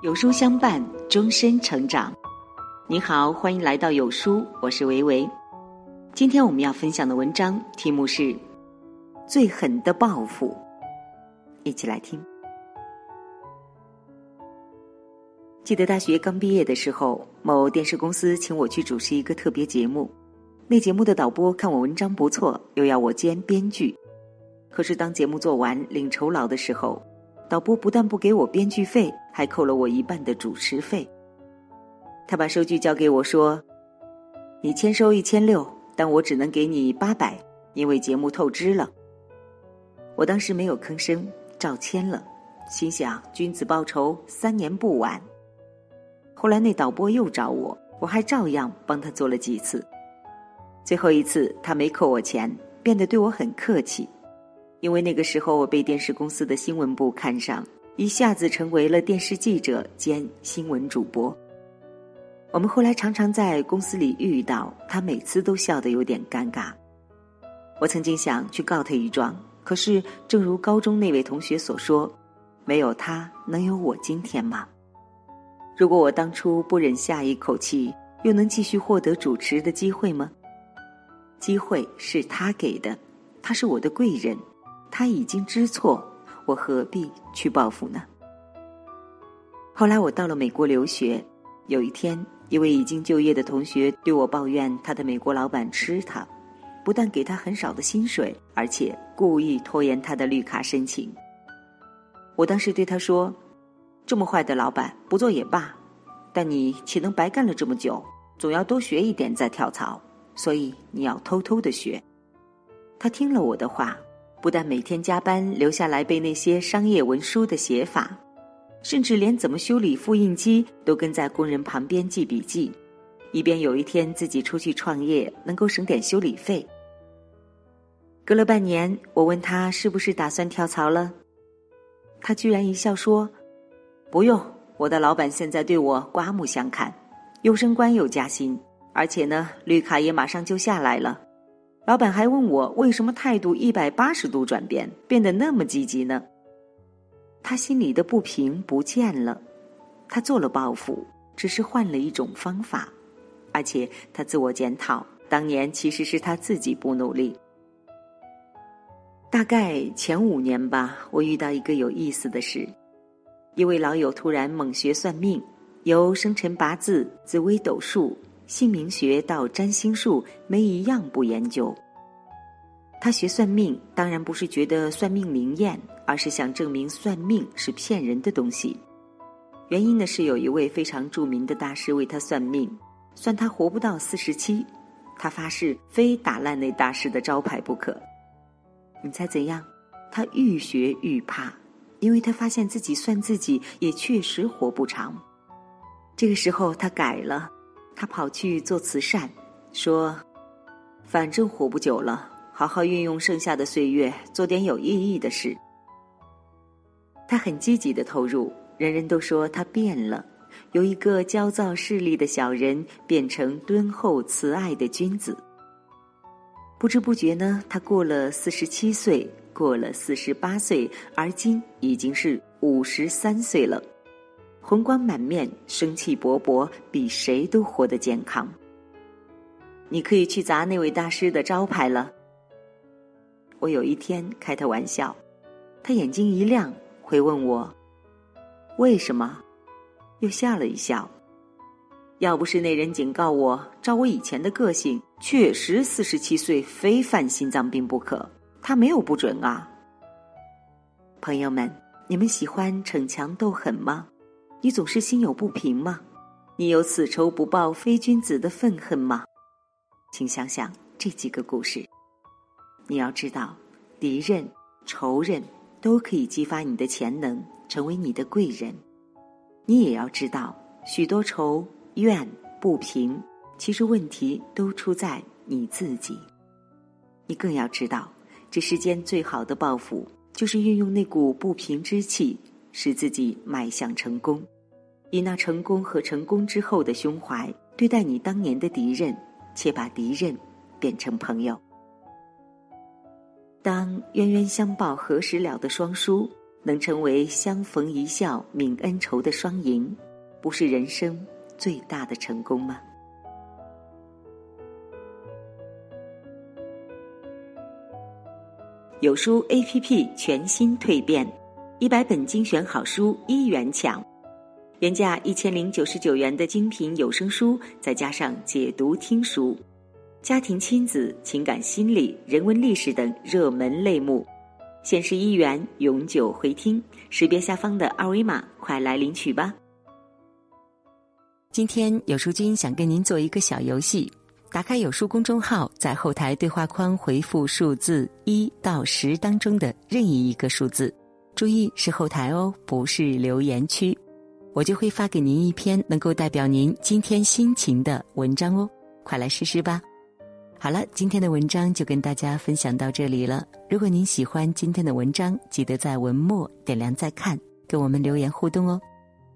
有书相伴，终身成长。你好，欢迎来到有书，我是维维。今天我们要分享的文章题目是《最狠的报复》，一起来听。记得大学刚毕业的时候，某电视公司请我去主持一个特别节目，那节目的导播看我文章不错，又要我兼编剧。可是当节目做完领酬劳的时候，导播不但不给我编剧费，还扣了我一半的主持费。他把收据交给我说：“你签收一千六，但我只能给你八百，因为节目透支了。”我当时没有吭声，照签了，心想君子报仇，三年不晚。后来那导播又找我，我还照样帮他做了几次。最后一次他没扣我钱，变得对我很客气。因为那个时候我被电视公司的新闻部看上，一下子成为了电视记者兼新闻主播。我们后来常常在公司里遇到他，每次都笑得有点尴尬。我曾经想去告他一状，可是正如高中那位同学所说，没有他能有我今天吗？如果我当初不忍下一口气，又能继续获得主持的机会吗？机会是他给的，他是我的贵人。他已经知错，我何必去报复呢？后来我到了美国留学，有一天，一位已经就业的同学对我抱怨他的美国老板吃他，不但给他很少的薪水，而且故意拖延他的绿卡申请。我当时对他说：“这么坏的老板，不做也罢，但你岂能白干了这么久？总要多学一点再跳槽，所以你要偷偷的学。”他听了我的话。不但每天加班留下来背那些商业文书的写法，甚至连怎么修理复印机都跟在工人旁边记笔记，以便有一天自己出去创业能够省点修理费。隔了半年，我问他是不是打算跳槽了，他居然一笑说：“不用，我的老板现在对我刮目相看，又升官又加薪，而且呢，绿卡也马上就下来了。”老板还问我为什么态度一百八十度转变，变得那么积极呢？他心里的不平不见了，他做了报复，只是换了一种方法，而且他自我检讨，当年其实是他自己不努力。大概前五年吧，我遇到一个有意思的事，一位老友突然猛学算命，由生辰八字、紫微斗数。姓名学到占星术，没一样不研究。他学算命，当然不是觉得算命灵验，而是想证明算命是骗人的东西。原因呢是有一位非常著名的大师为他算命，算他活不到四十七，他发誓非打烂那大师的招牌不可。你猜怎样？他愈学愈怕，因为他发现自己算自己也确实活不长。这个时候他改了。他跑去做慈善，说：“反正活不久了，好好运用剩下的岁月，做点有意义的事。”他很积极的投入，人人都说他变了，由一个焦躁势利的小人变成敦厚慈爱的君子。不知不觉呢，他过了四十七岁，过了四十八岁，而今已经是五十三岁了。红光满面，生气勃勃，比谁都活得健康。你可以去砸那位大师的招牌了。我有一天开他玩笑，他眼睛一亮，回问我：“为什么？”又笑了一笑。要不是那人警告我，照我以前的个性，确实四十七岁非犯心脏病不可。他没有不准啊。朋友们，你们喜欢逞强斗狠吗？你总是心有不平吗？你有此仇不报非君子的愤恨吗？请想想这几个故事。你要知道，敌人、仇人都可以激发你的潜能，成为你的贵人。你也要知道，许多仇怨不平，其实问题都出在你自己。你更要知道，这世间最好的报复，就是运用那股不平之气。使自己迈向成功，以那成功和成功之后的胸怀对待你当年的敌人，且把敌人变成朋友。当冤冤相报何时了的双书能成为相逢一笑泯恩仇的双赢，不是人生最大的成功吗？有书 APP 全新蜕变，一百本精选好书一元抢，原价一千零九十九元的精品有声书，再加上解读听书，家庭亲子、情感心理、人文历史等热门类目，限时一元，永久回听。识别下方的二维码，快来领取吧！今天有书君想跟您做一个小游戏。打开有书公众号，在后台对话框回复数字一到十当中的任意一个数字，注意是后台哦，不是留言区，我就会发给您一篇能够代表您今天心情的文章哦，快来试试吧。好了，今天的文章就跟大家分享到这里了。如果您喜欢今天的文章，记得在文末点亮再看，跟我们留言互动哦。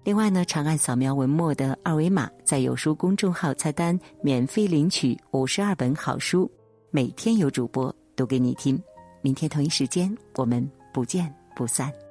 另外呢，长按扫描文末的二维码，在有书公众号菜单免费领取五十二本好书，每天有主播读给你听。明天同一时间，我们不见不散。